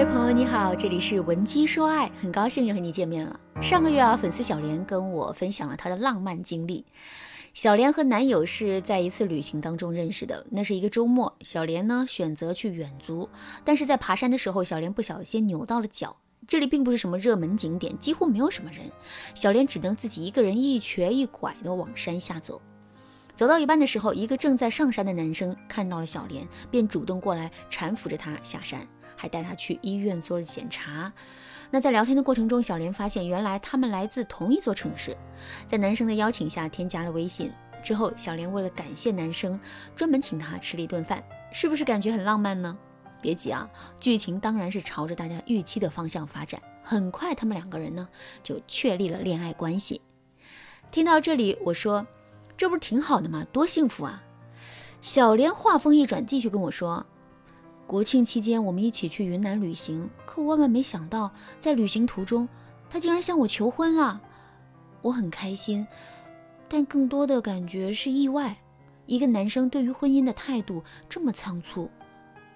位朋友你好，这里是文姬说爱，很高兴又和你见面了。上个月啊，粉丝小莲跟我分享了她的浪漫经历。小莲和男友是在一次旅行当中认识的，那是一个周末。小莲呢选择去远足，但是在爬山的时候，小莲不小心扭到了脚。这里并不是什么热门景点，几乎没有什么人，小莲只能自己一个人一瘸一拐地往山下走。走到一半的时候，一个正在上山的男生看到了小莲，便主动过来搀扶着她下山。还带他去医院做了检查。那在聊天的过程中，小莲发现原来他们来自同一座城市。在男生的邀请下，添加了微信之后，小莲为了感谢男生，专门请他吃了一顿饭。是不是感觉很浪漫呢？别急啊，剧情当然是朝着大家预期的方向发展。很快，他们两个人呢就确立了恋爱关系。听到这里，我说：“这不是挺好的吗？多幸福啊！”小莲话锋一转，继续跟我说。国庆期间，我们一起去云南旅行，可万万没想到，在旅行途中，他竟然向我求婚了。我很开心，但更多的感觉是意外。一个男生对于婚姻的态度这么仓促，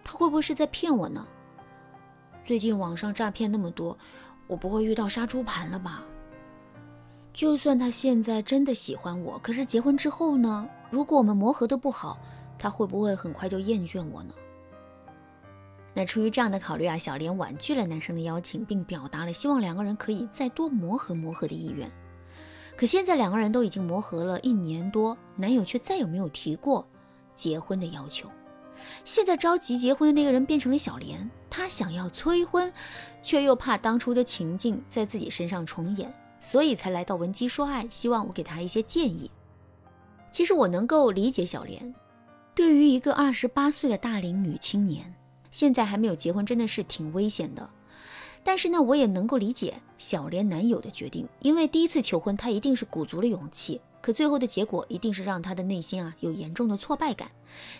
他会不会是在骗我呢？最近网上诈骗那么多，我不会遇到杀猪盘了吧？就算他现在真的喜欢我，可是结婚之后呢？如果我们磨合的不好，他会不会很快就厌倦我呢？那出于这样的考虑啊，小莲婉拒了男生的邀请，并表达了希望两个人可以再多磨合磨合的意愿。可现在两个人都已经磨合了一年多，男友却再也没有提过结婚的要求。现在着急结婚的那个人变成了小莲，她想要催婚，却又怕当初的情境在自己身上重演，所以才来到文姬说爱，希望我给她一些建议。其实我能够理解小莲，对于一个二十八岁的大龄女青年。现在还没有结婚，真的是挺危险的。但是呢，我也能够理解小莲男友的决定，因为第一次求婚，他一定是鼓足了勇气，可最后的结果一定是让他的内心啊有严重的挫败感。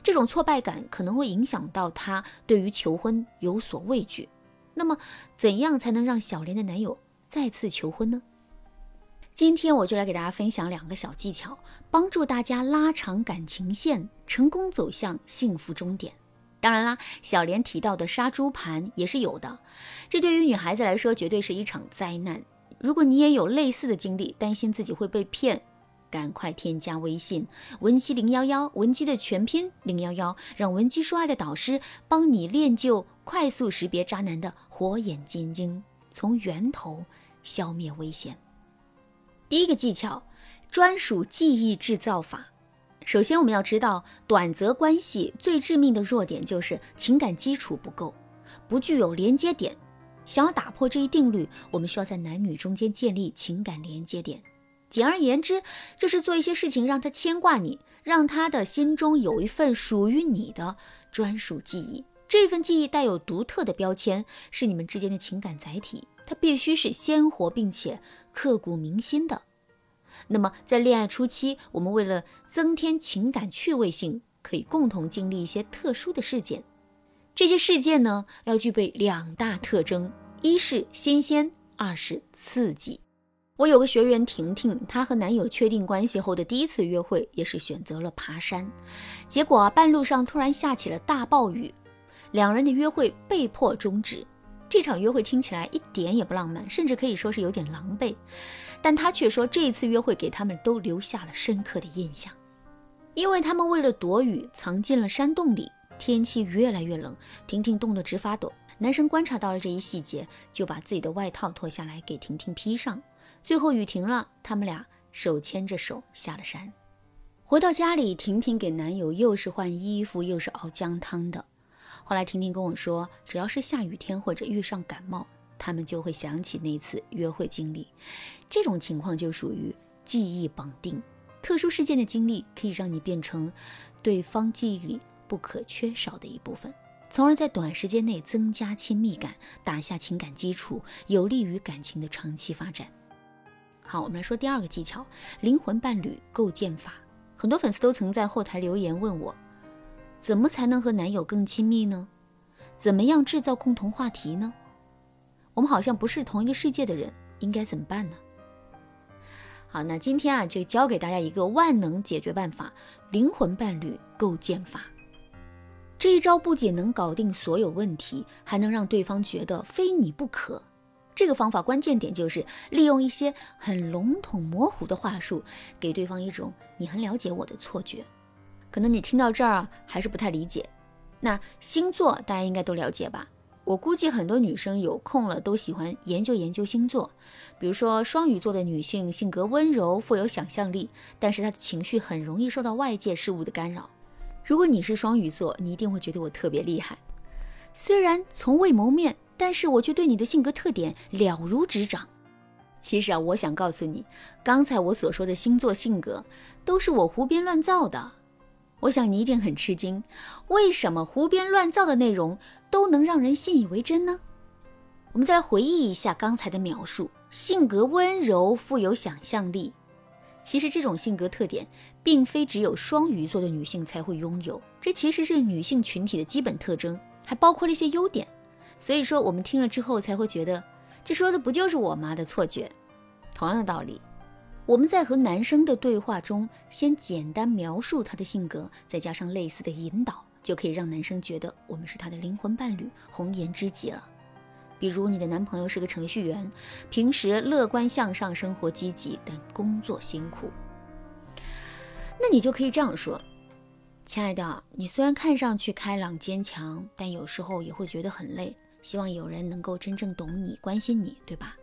这种挫败感可能会影响到他对于求婚有所畏惧。那么，怎样才能让小莲的男友再次求婚呢？今天我就来给大家分享两个小技巧，帮助大家拉长感情线，成功走向幸福终点。当然啦，小莲提到的杀猪盘也是有的，这对于女孩子来说绝对是一场灾难。如果你也有类似的经历，担心自己会被骗，赶快添加微信文姬零幺幺，文姬的全拼零幺幺，让文姬说爱的导师帮你练就快速识别渣男的火眼金睛，从源头消灭危险。第一个技巧，专属记忆制造法。首先，我们要知道，短则关系最致命的弱点就是情感基础不够，不具有连接点。想要打破这一定律，我们需要在男女中间建立情感连接点。简而言之，就是做一些事情让他牵挂你，让他的心中有一份属于你的专属记忆。这份记忆带有独特的标签，是你们之间的情感载体，它必须是鲜活并且刻骨铭心的。那么，在恋爱初期，我们为了增添情感趣味性，可以共同经历一些特殊的事件。这些事件呢，要具备两大特征：一是新鲜，二是刺激。我有个学员婷婷，她和男友确定关系后的第一次约会，也是选择了爬山。结果啊，半路上突然下起了大暴雨，两人的约会被迫终止。这场约会听起来一点也不浪漫，甚至可以说是有点狼狈。但他却说，这一次约会给他们都留下了深刻的印象，因为他们为了躲雨，藏进了山洞里。天气越来越冷，婷婷冻得直发抖。男生观察到了这一细节，就把自己的外套脱下来给婷婷披上。最后雨停了，他们俩手牵着手下了山。回到家里，婷婷给男友又是换衣服，又是熬姜汤的。后来婷婷跟我说，只要是下雨天或者遇上感冒。他们就会想起那次约会经历，这种情况就属于记忆绑定。特殊事件的经历可以让你变成对方记忆里不可缺少的一部分，从而在短时间内增加亲密感，打下情感基础，有利于感情的长期发展。好，我们来说第二个技巧——灵魂伴侣构建法。很多粉丝都曾在后台留言问我，怎么才能和男友更亲密呢？怎么样制造共同话题呢？我们好像不是同一个世界的人，应该怎么办呢？好，那今天啊，就教给大家一个万能解决办法——灵魂伴侣构建法。这一招不仅能搞定所有问题，还能让对方觉得非你不可。这个方法关键点就是利用一些很笼统模糊的话术，给对方一种你很了解我的错觉。可能你听到这儿还是不太理解。那星座大家应该都了解吧？我估计很多女生有空了都喜欢研究研究星座。比如说双鱼座的女性性格温柔，富有想象力，但是她的情绪很容易受到外界事物的干扰。如果你是双鱼座，你一定会觉得我特别厉害。虽然从未谋面。但是我却对你的性格特点了如指掌。其实啊，我想告诉你，刚才我所说的星座性格都是我胡编乱造的。我想你一定很吃惊，为什么胡编乱造的内容都能让人信以为真呢？我们再来回忆一下刚才的描述：性格温柔，富有想象力。其实这种性格特点，并非只有双鱼座的女性才会拥有，这其实是女性群体的基本特征，还包括了一些优点。所以说，我们听了之后才会觉得，这说的不就是我妈的错觉？同样的道理，我们在和男生的对话中，先简单描述他的性格，再加上类似的引导，就可以让男生觉得我们是他的灵魂伴侣、红颜知己了。比如，你的男朋友是个程序员，平时乐观向上，生活积极，但工作辛苦，那你就可以这样说。亲爱的，你虽然看上去开朗坚强，但有时候也会觉得很累。希望有人能够真正懂你、关心你，对吧？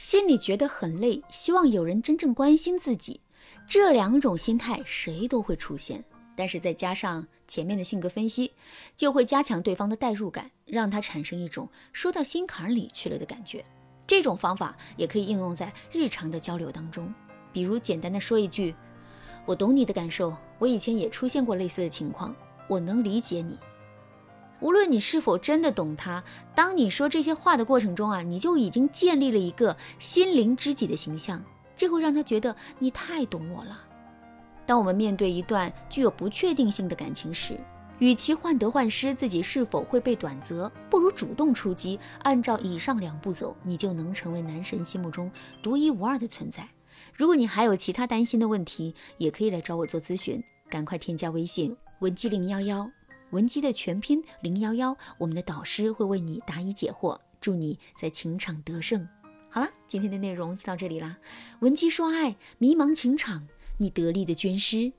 心里觉得很累，希望有人真正关心自己，这两种心态谁都会出现。但是再加上前面的性格分析，就会加强对方的代入感，让他产生一种说到心坎里去了的感觉。这种方法也可以应用在日常的交流当中，比如简单的说一句：“我懂你的感受，我以前也出现过类似的情况，我能理解你。”无论你是否真的懂他，当你说这些话的过程中啊，你就已经建立了一个心灵知己的形象，这会让他觉得你太懂我了。当我们面对一段具有不确定性的感情时，与其患得患失，自己是否会被短择，不如主动出击。按照以上两步走，你就能成为男神心目中独一无二的存在。如果你还有其他担心的问题，也可以来找我做咨询，赶快添加微信文姬零幺幺。文姬的全拼零幺幺，我们的导师会为你答疑解惑，祝你在情场得胜。好啦，今天的内容就到这里啦。文姬说爱，迷茫情场，你得力的军师。